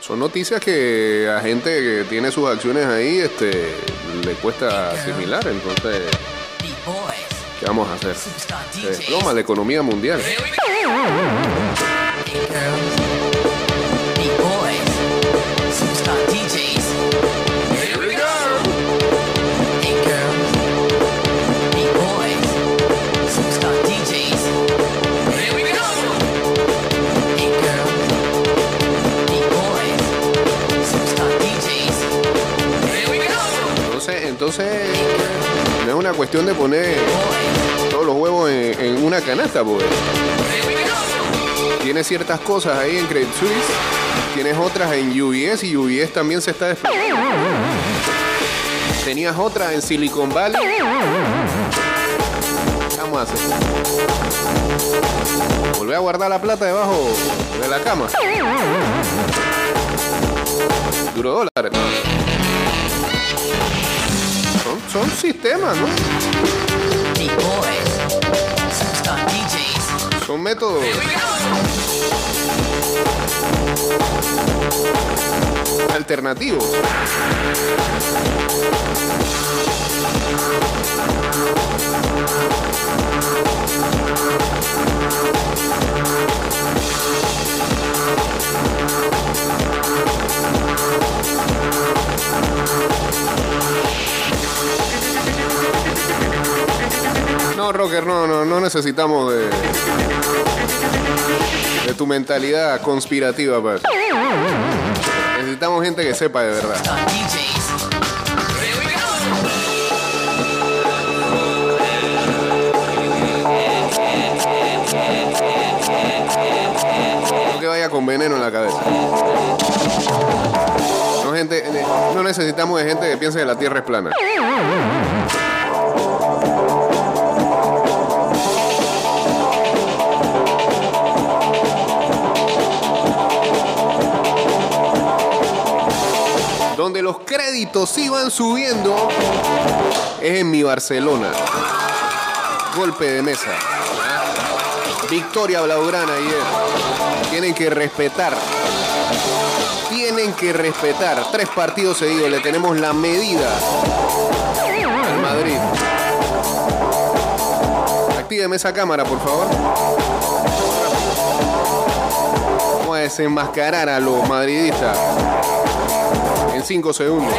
Son noticias que a gente que tiene sus acciones ahí este, le cuesta asimilar, entonces, ¿qué vamos a hacer? Se desploma la economía mundial. Entonces, no es una cuestión de poner todos los huevos en, una canasta, pues. Tienes ciertas cosas ahí en Credit Suisse, tienes otras en UBS y UBS también se está desplomando. Tenías otra en Silicon Valley. ¿Qué vamos a hacer? Volver a guardar la plata debajo de la cama. Duro dólar. Son, son sistemas, ¿no? Son métodos. Alternativos. Rocker, no, no, no necesitamos de, tu mentalidad conspirativa, pues. Necesitamos gente que sepa de verdad. No que vaya con veneno en la cabeza. No, gente, no necesitamos de gente que piense que la Tierra es plana. Donde los créditos iban subiendo es en mi Barcelona. Golpe de mesa. Victoria Blaugrana ayer. Tienen que respetar. Tienen que respetar. Tres partidos seguidos. Le tenemos la medida al Madrid. Actíveme esa cámara, por favor. Vamos a desenmascarar a los madridistas 5 segundos.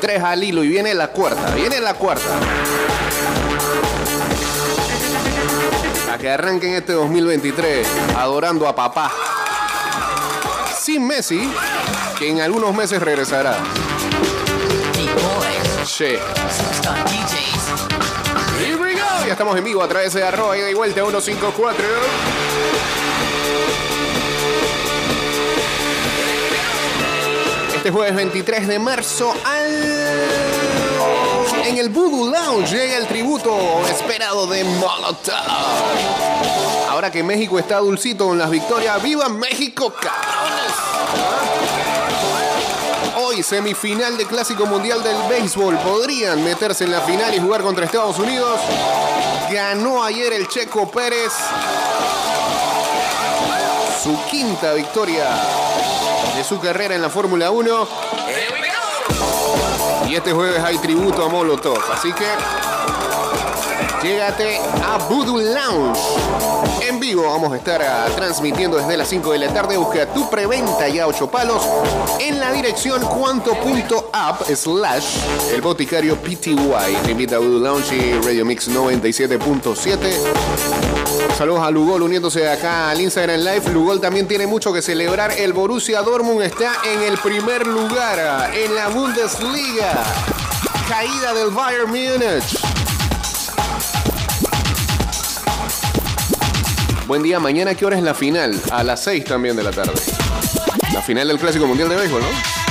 Tres al hilo y viene la cuarta, viene la cuarta. A que arranquen este 2023 adorando a papá sin Messi, que en algunos meses regresará. Go. Ya estamos en vivo a través de arroba y de vuelta 154. Este jueves 23 de marzo al en el Voodoo Lounge llega el tributo esperado de Molotov. Ahora que México está dulcito con las victorias, ¡viva México, cabrones! Hoy, semifinal de Clásico Mundial del Béisbol. Podrían meterse en la final y jugar contra Estados Unidos. Ganó ayer el Checo Pérez. Su quinta victoria de su carrera en la Fórmula 1. Y este jueves hay tributo a Molotov. Así que llégate a Voodoo Lounge. En vivo vamos a estar ah, transmitiendo desde las 5 de la tarde. Busca tu preventa ya 8 palos en la dirección cuanto.app slash el boticario PTY. Te invita a Voodoo Lounge y Radio Mix 97.7. Saludos a Lugol uniéndose acá al Instagram Live. Lugol también tiene mucho que celebrar. El Borussia Dortmund está en el primer lugar ah, en la Bundesliga. Caída del Bayern Múnich. Buen día, mañana qué hora es la final? A las 6 también de la tarde. La final del Clásico Mundial de Béisbol, ¿no?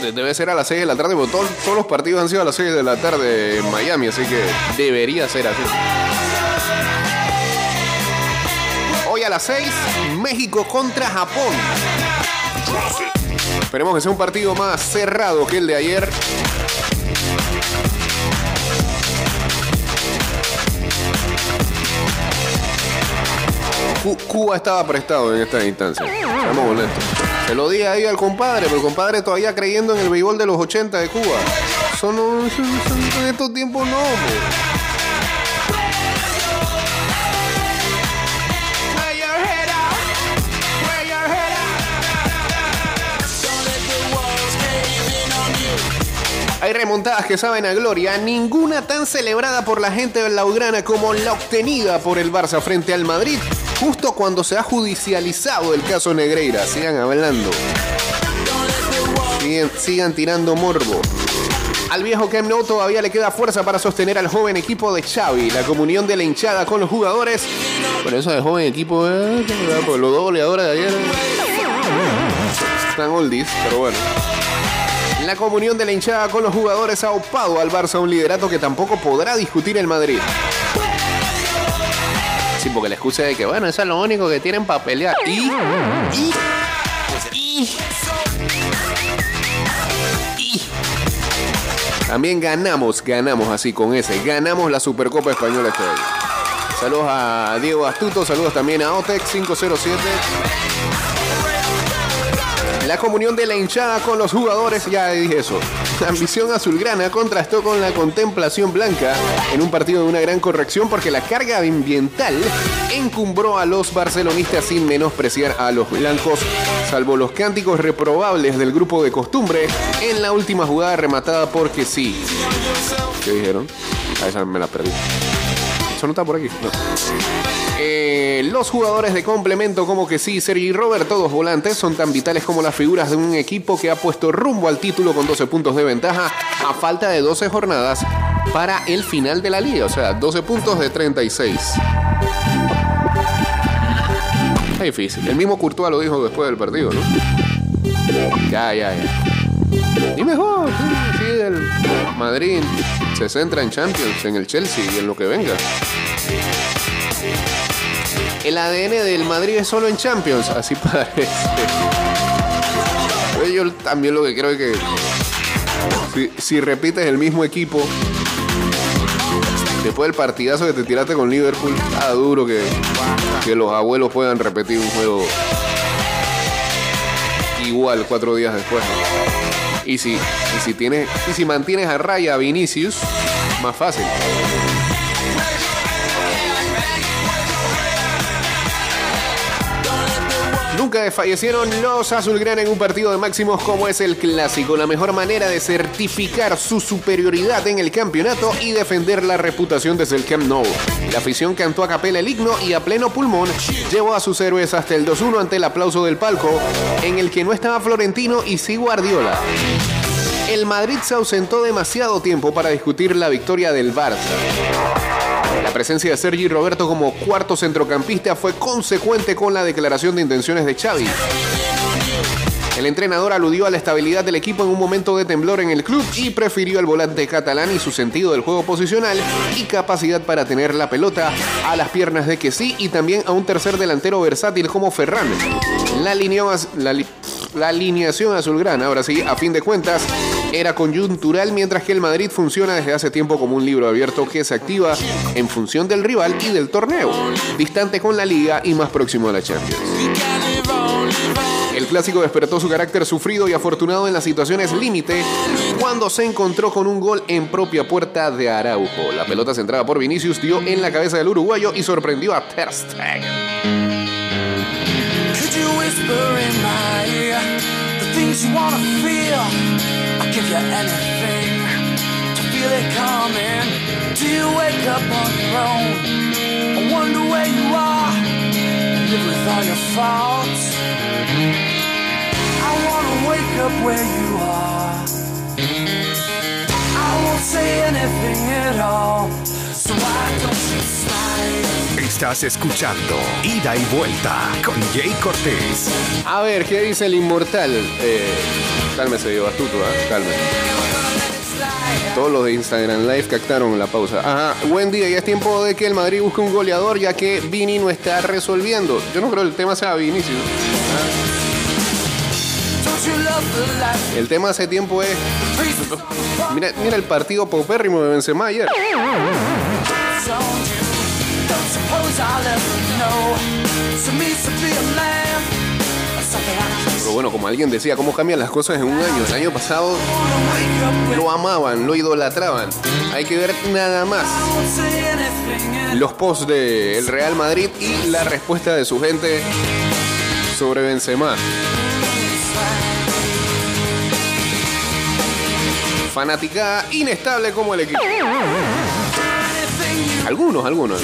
Debe ser a las 6 de la tarde, porque todos, todos los partidos han sido a las 6 de la tarde en Miami, así que debería ser así. Hoy a las 6, México contra Japón. Esperemos que sea un partido más cerrado que el de ayer. Cuba estaba prestado en esta instancia. Seamos honestos. Se lo dije ahí al compadre, pero el compadre todavía creyendo en el béisbol de los 80 de Cuba. Son, en estos tiempos no, Hay remontadas que saben a gloria, ninguna tan celebrada por la gente de Laugrana como la obtenida por el Barça frente al Madrid, justo cuando se ha judicializado el caso Negreira. Sigan hablando. Sigan, tirando morbo. Al viejo Nou todavía le queda fuerza para sostener al joven equipo de Xavi. La comunión de la hinchada con los jugadores. Por eso de joven equipo, eh, los dos goleadores de ayer. Están oldies, pero bueno. La comunión de la hinchada con los jugadores ha opado al Barça un liderato que tampoco podrá discutir el Madrid. Porque la excusa de que, bueno, eso es lo único que tienen para pelear. Y. También ganamos, ganamos así con ese. Ganamos la Supercopa Española este año. Saludos a Diego Astuto, saludos también a Otec 507. La comunión de la hinchada con los jugadores, ya dije eso. La ambición azulgrana contrastó con la contemplación blanca en un partido de una gran corrección porque la carga ambiental encumbró a los barcelonistas sin menospreciar a los blancos, salvo los cánticos reprobables del grupo de costumbre en la última jugada rematada porque sí. ¿Qué dijeron? A esa me la perdí. Eso no está por aquí. Eh, los jugadores de complemento como que sí, Sergi y Robert, todos volantes, son tan vitales como las figuras de un equipo que ha puesto rumbo al título con 12 puntos de ventaja a falta de 12 jornadas para el final de la liga. O sea, 12 puntos de 36. Es difícil. El mismo Courtois lo dijo después del partido, ¿no? Ya, ya, ya. Y mejor, sí, el Madrid se centra en Champions, en el Chelsea y en lo que venga. El ADN del Madrid es solo en Champions, así parece. Yo también lo que creo es que si, repites el mismo equipo, después del partidazo que te tiraste con Liverpool, está duro que, que los abuelos puedan repetir un juego igual cuatro días después. Y si, y si, tienes, y si mantienes a raya a Vinicius, más fácil. Nunca desfallecieron los azulgrana en un partido de máximos como es el clásico. La mejor manera de certificar su superioridad en el campeonato y defender la reputación desde el Camp Nou. La afición cantó a capela el himno y a pleno pulmón llevó a sus héroes hasta el 2-1 ante el aplauso del palco, en el que no estaba Florentino y sí Guardiola. El Madrid se ausentó demasiado tiempo para discutir la victoria del Barça. La presencia de Sergi Roberto como cuarto centrocampista fue consecuente con la declaración de intenciones de Xavi. El entrenador aludió a la estabilidad del equipo en un momento de temblor en el club y prefirió al volante catalán y su sentido del juego posicional y capacidad para tener la pelota a las piernas de que sí y también a un tercer delantero versátil como Ferran. La, alineación azulgrana, ahora sí, a fin de cuentas, era coyuntural, mientras que el Madrid funciona desde hace tiempo como un libro abierto que se activa en función del rival y del torneo, distante con la liga y más próximo a la Champions. El clásico despertó su carácter sufrido y afortunado en las situaciones límite cuando se encontró con un gol en propia puerta de Araujo. La pelota centrada por Vinicius dio en la cabeza del uruguayo y sorprendió a Ter Stegen. Things you wanna feel. I'll give you anything to feel it coming. Do you wake up on your own? I wonder where you are. Live with all your faults. I wanna wake up where you are. I won't say anything at all. So why don't you slide? Estás escuchando Ida y Vuelta con Jay Cortés. A ver, ¿qué dice el inmortal? Eh, cálmese, yo, astuto, ¿eh? Cálmese. Todos los de Instagram Live captaron la pausa. Ajá, buen día, ya es tiempo de que el Madrid busque un goleador ya que Vini no está resolviendo. Yo no creo que el tema sea Vinicius. El tema hace tiempo es. Mira, mira el partido paupérrimo de Benzema ayer. Pero bueno, como alguien decía, ¿cómo cambian las cosas en un año? El año pasado lo amaban, lo idolatraban. Hay que ver nada más los posts del Real Madrid y la respuesta de su gente sobre Benzema. Fanaticada inestable como el equipo. Algunos, algunos.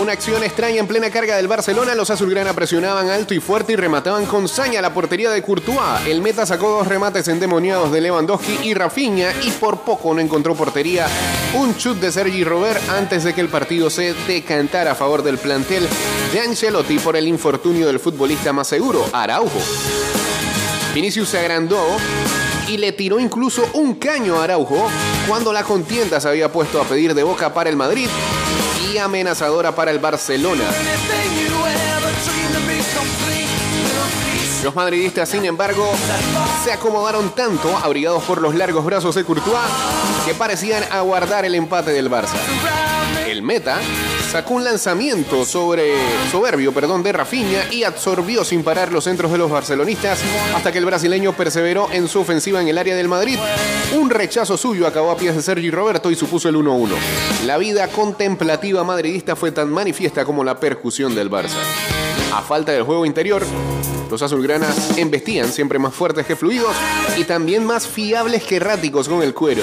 Una acción extraña en plena carga del Barcelona. Los azulgrana presionaban alto y fuerte y remataban con saña la portería de Courtois. El meta sacó dos remates endemoniados de Lewandowski y Rafinha y por poco no encontró portería. Un chut de Sergi Robert antes de que el partido se decantara a favor del plantel de Ancelotti por el infortunio del futbolista más seguro, Araujo. Vinicius se agrandó y le tiró incluso un caño a Araujo cuando la contienda se había puesto a pedir de boca para el Madrid y amenazadora para el Barcelona. Los madridistas, sin embargo, se acomodaron tanto, abrigados por los largos brazos de Courtois, que parecían aguardar el empate del Barça. El meta sacó un lanzamiento sobre soberbio, perdón, de Rafinha y absorbió sin parar los centros de los barcelonistas hasta que el brasileño perseveró en su ofensiva en el área del Madrid. Un rechazo suyo acabó a pies de Sergi Roberto y supuso el 1-1. La vida contemplativa madridista fue tan manifiesta como la percusión del Barça. A falta del juego interior, los azulgranas embestían siempre más fuertes que fluidos y también más fiables que erráticos con el cuero.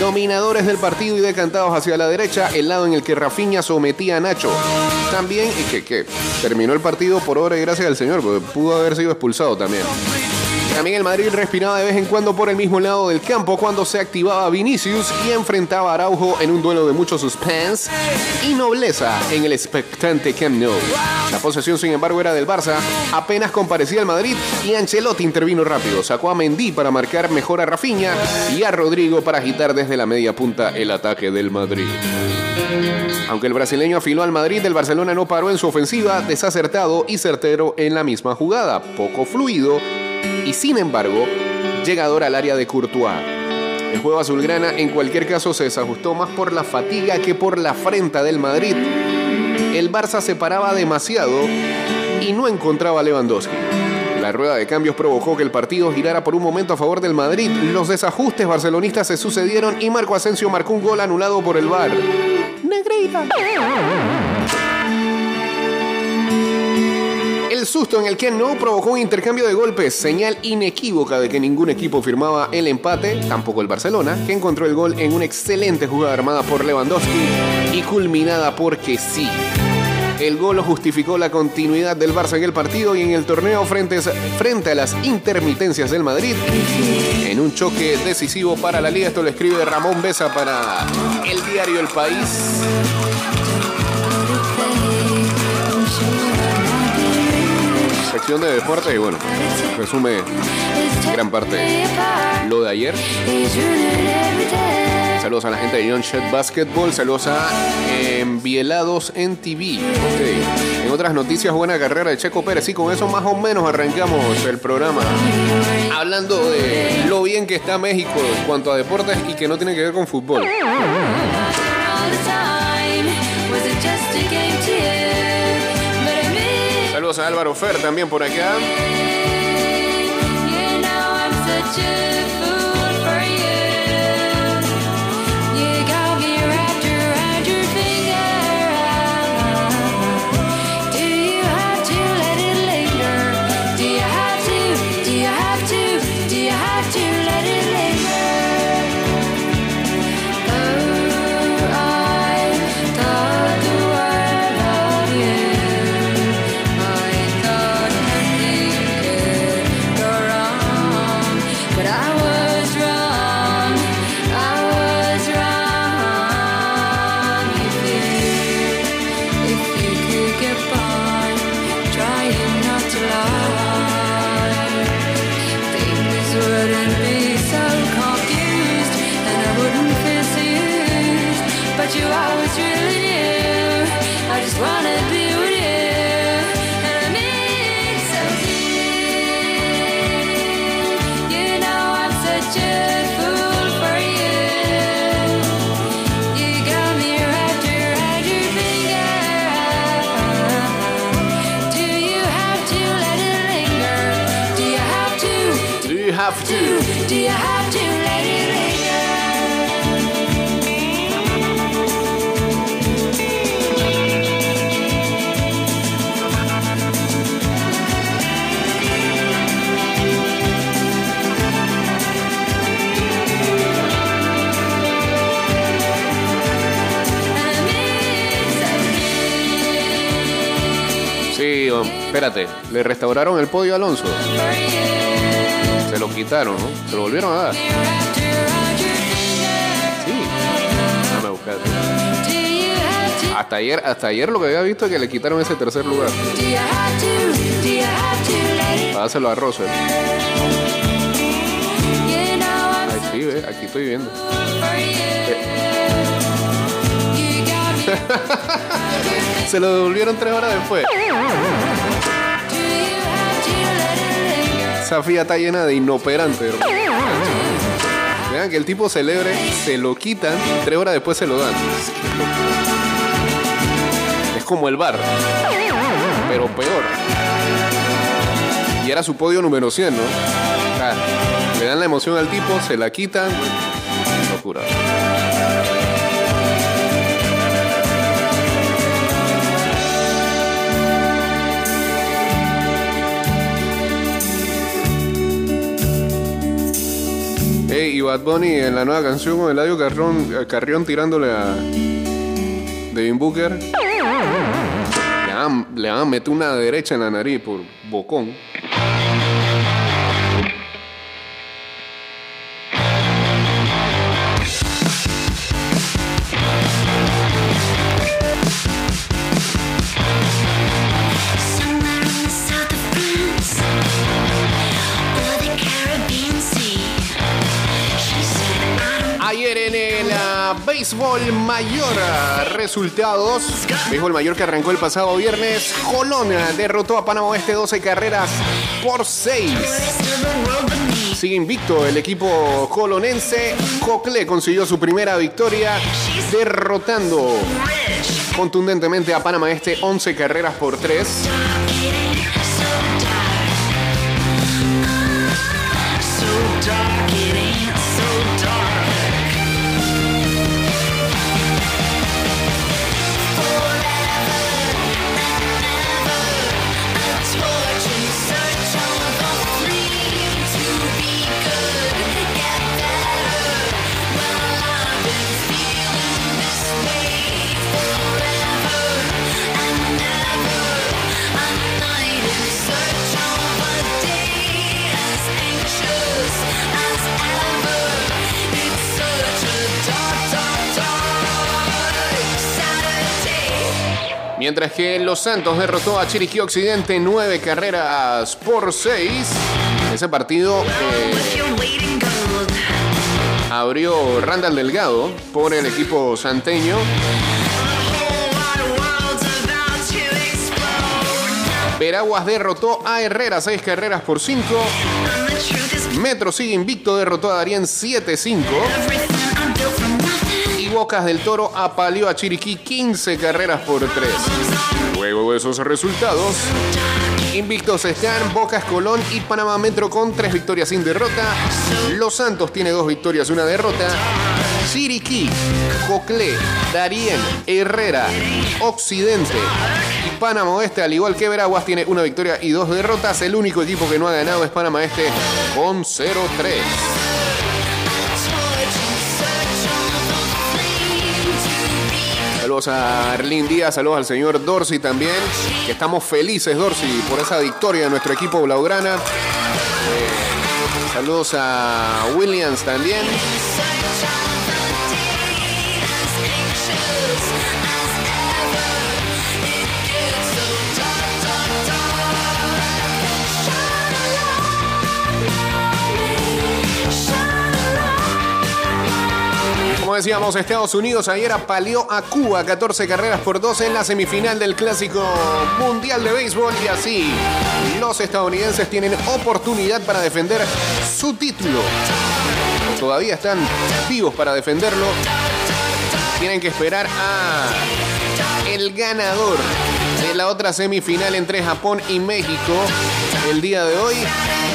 Dominadores del partido y decantados hacia la derecha, el lado en el que Rafinha sometía a Nacho. También, y que, que terminó el partido por obra y gracia del señor, porque pudo haber sido expulsado también. También el Madrid respiraba de vez en cuando por el mismo lado del campo cuando se activaba Vinicius y enfrentaba a Araujo en un duelo de mucho suspense y nobleza en el expectante Camp Nou. La posesión, sin embargo, era del Barça. Apenas comparecía el Madrid y Ancelotti intervino rápido. Sacó a Mendy para marcar mejor a Rafinha y a Rodrigo para agitar desde la media punta el ataque del Madrid. Aunque el brasileño afiló al Madrid, el Barcelona no paró en su ofensiva, desacertado y certero en la misma jugada, poco fluido y sin embargo, llegador al área de Courtois. El juego azulgrana en cualquier caso se desajustó más por la fatiga que por la afrenta del Madrid. El Barça se paraba demasiado y no encontraba a Lewandowski. La rueda de cambios provocó que el partido girara por un momento a favor del Madrid. Los desajustes barcelonistas se sucedieron y Marco Asensio marcó un gol anulado por el VAR. Negrita. Susto en el que no provocó un intercambio de golpes, señal inequívoca de que ningún equipo firmaba el empate, tampoco el Barcelona, que encontró el gol en una excelente jugada armada por Lewandowski y culminada porque sí. El gol justificó la continuidad del Barça en el partido y en el torneo frente, frente a las intermitencias del Madrid. En un choque decisivo para la liga, esto lo escribe Ramón Besa para el diario El País. Sección de deporte y bueno, resume gran parte lo de ayer. Saludos a la gente de Young Shed Basketball, saludos a Envielados en TV. En otras noticias, buena carrera de Checo Pérez. Y con eso más o menos arrancamos el programa. Hablando de lo bien que está México en cuanto a deportes y que no tiene que ver con fútbol. A Álvaro Fer también por acá. Espérate. Le restauraron el podio Alonso. Se lo quitaron, ¿no? Se lo volvieron a dar. Sí. Déjame buscar. Hasta ayer, hasta ayer lo que había visto es que le quitaron ese tercer lugar. Para dárselo a Russell. Ay, sí, ve, aquí estoy viendo. Se lo devolvieron tres horas después. Esa fía está llena de inoperante. Vean que el tipo celebre, se lo quitan, tres horas después se lo dan. Es como el bar, pero peor. Y era su podio número 100, ¿no? Ah, le dan la emoción al tipo, se la quitan. Locura. Hey, y Bad Bunny en la nueva canción con Eladio Carrión, eh, Carrión tirándole a Devin Booker. Le le van a meter una derecha en la nariz por bocón. Béisbol mayor, resultados. Béisbol mayor que arrancó el pasado viernes. Colón derrotó a Panamá Oeste 12 carreras por 6. rest of the world but me. Sigue invicto el equipo colonense. Cocle consiguió su primera victoria derrotando contundentemente a Panamá Este 11 carreras por 3. Mientras que Los Santos derrotó a Chiriquí Occidente 9 carreras por 6. Ese partido eh, abrió Randall Delgado por el equipo santeño. Veraguas derrotó a Herrera 6 carreras por 5. Metro sigue invicto, derrotó a Darien 7-5. Bocas del Toro apaleó a Chiriquí 15 carreras por 3. Luego de esos resultados, invictos están Bocas Colón y Panamá Metro con 3 victorias sin derrota. Los Santos tiene 2 victorias y una derrota. Chiriquí, Coclé, Darien, Herrera, Occidente y Panamá Oeste, al igual que Veraguas, tiene una victoria y dos derrotas. El único equipo que no ha ganado es Panamá Este con 0-3. Saludos a Arlín Díaz, saludos al señor Dorsey también, que estamos felices, Dorsey, por esa victoria de nuestro equipo Blaugrana. Eh, saludos a Williams también. Decíamos, Estados Unidos ayer apaleó a Cuba 14 carreras por 12 en la semifinal del Clásico Mundial de Béisbol y así los estadounidenses tienen oportunidad para defender su título. todavía están vivos para defenderlo. Tienen que esperar a el ganador de la otra semifinal entre Japón y México. El día de hoy,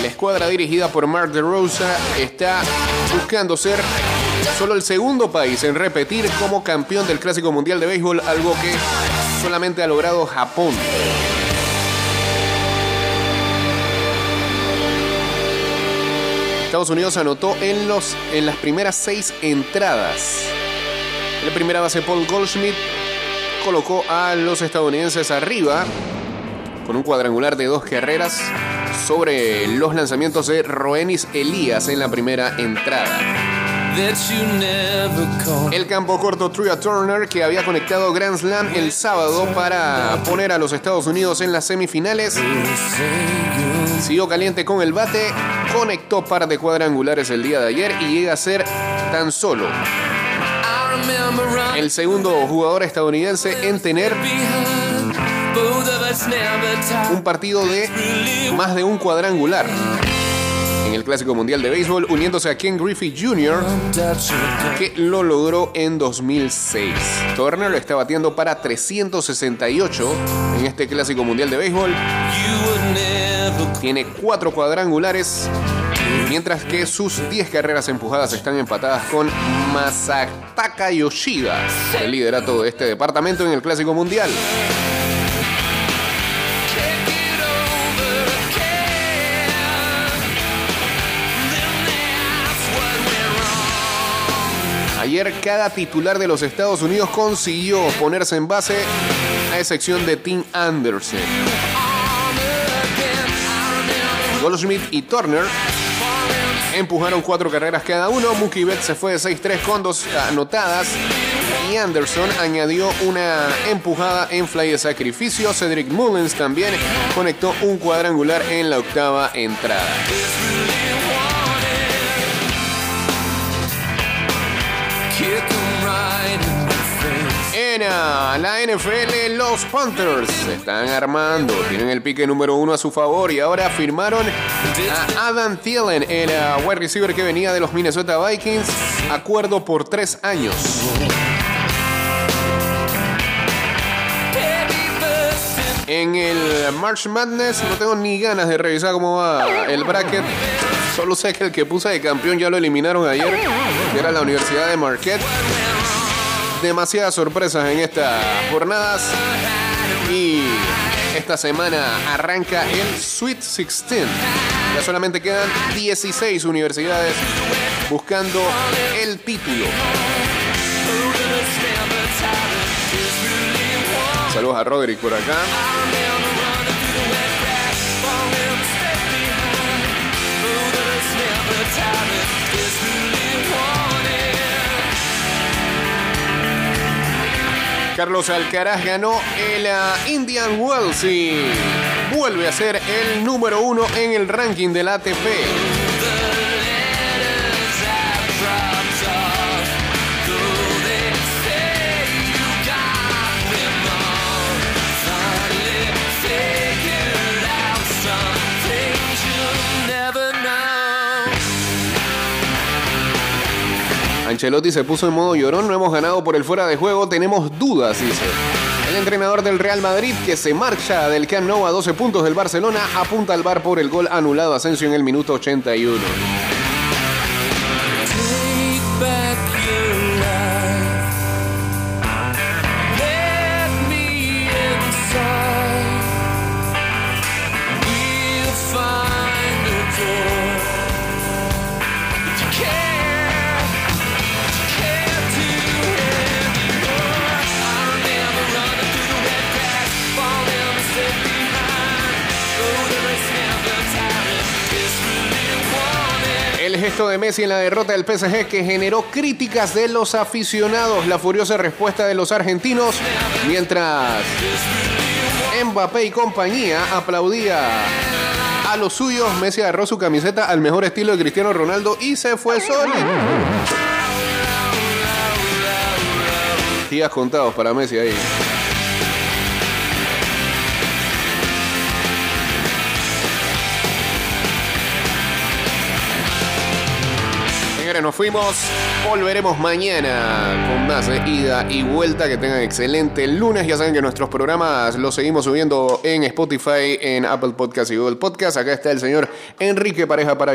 la escuadra dirigida por Mark de Rosa está buscando ser solo el segundo país en repetir como campeón del Clásico Mundial de Béisbol, algo que solamente ha logrado Japón. Estados Unidos anotó en, los, en las primeras seis entradas. La primera base Paul Goldschmidt colocó a los estadounidenses arriba con un cuadrangular de dos carreras sobre los lanzamientos de Roenis Elías en la primera entrada. El campo corto Tria Turner, que había conectado Grand Slam el sábado para poner a los Estados Unidos en las semifinales, siguió caliente con el bate, conectó par de cuadrangulares el día de ayer y llega a ser tan solo el segundo jugador estadounidense en tener un partido de más de un cuadrangular en el Clásico Mundial de Béisbol, uniéndose a Ken Griffey Jr., que lo logró en 2006. Turner está batiendo para 368 en este Clásico Mundial de Béisbol. Tiene cuatro cuadrangulares, mientras que sus 10 carreras empujadas están empatadas con Masataka Yoshida, el liderato de este departamento en el Clásico Mundial. Ayer cada titular de los Estados Unidos consiguió ponerse en base, a excepción de Tim Anderson. Goldschmidt y Turner empujaron cuatro carreras cada uno. Mookie Betts se fue de 6-3 con dos anotadas. Y Anderson añadió una empujada en fly de sacrificio. Cedric Mullins también conectó un cuadrangular en la octava entrada. La NFL, los Panthers se están armando. Tienen el pique número uno a su favor y ahora firmaron a Adam Thielen, el ah, wide receiver que venía de los Minnesota Vikings. Acuerdo por tres años. En el March Madness no tengo ni ganas de revisar cómo va el bracket. Solo sé que el que puse de campeón ya lo eliminaron ayer, que era la Universidad de Marquette. Demasiadas sorpresas en estas jornadas. Y esta semana arranca el Sweet 16. Ya solamente quedan 16 universidades buscando el título. Saludos a Roderick por acá. Carlos Alcaraz ganó el ah, Indian Wells y vuelve a ser el número uno en el ranking del ATP. Ancelotti se puso en modo llorón, no hemos ganado por el fuera de juego, tenemos dudas, dice. El entrenador del Real Madrid, que se marcha del Camp Nou a 12 puntos del Barcelona, apunta al bar por el gol anulado a Asensio en el minuto 81. Gesto de Messi en la derrota del PSG que generó críticas de los aficionados. La furiosa respuesta de los argentinos mientras Mbappé y compañía aplaudía a los suyos. Messi agarró su camiseta al mejor estilo de Cristiano Ronaldo y se fue solo. Días contados para Messi ahí. Nos fuimos. Volveremos mañana con más de ida y vuelta. Que tengan excelente lunes. Ya saben que nuestros programas los seguimos subiendo en Spotify, en Apple Podcast y Google Podcast. Acá está el señor Enrique Pareja para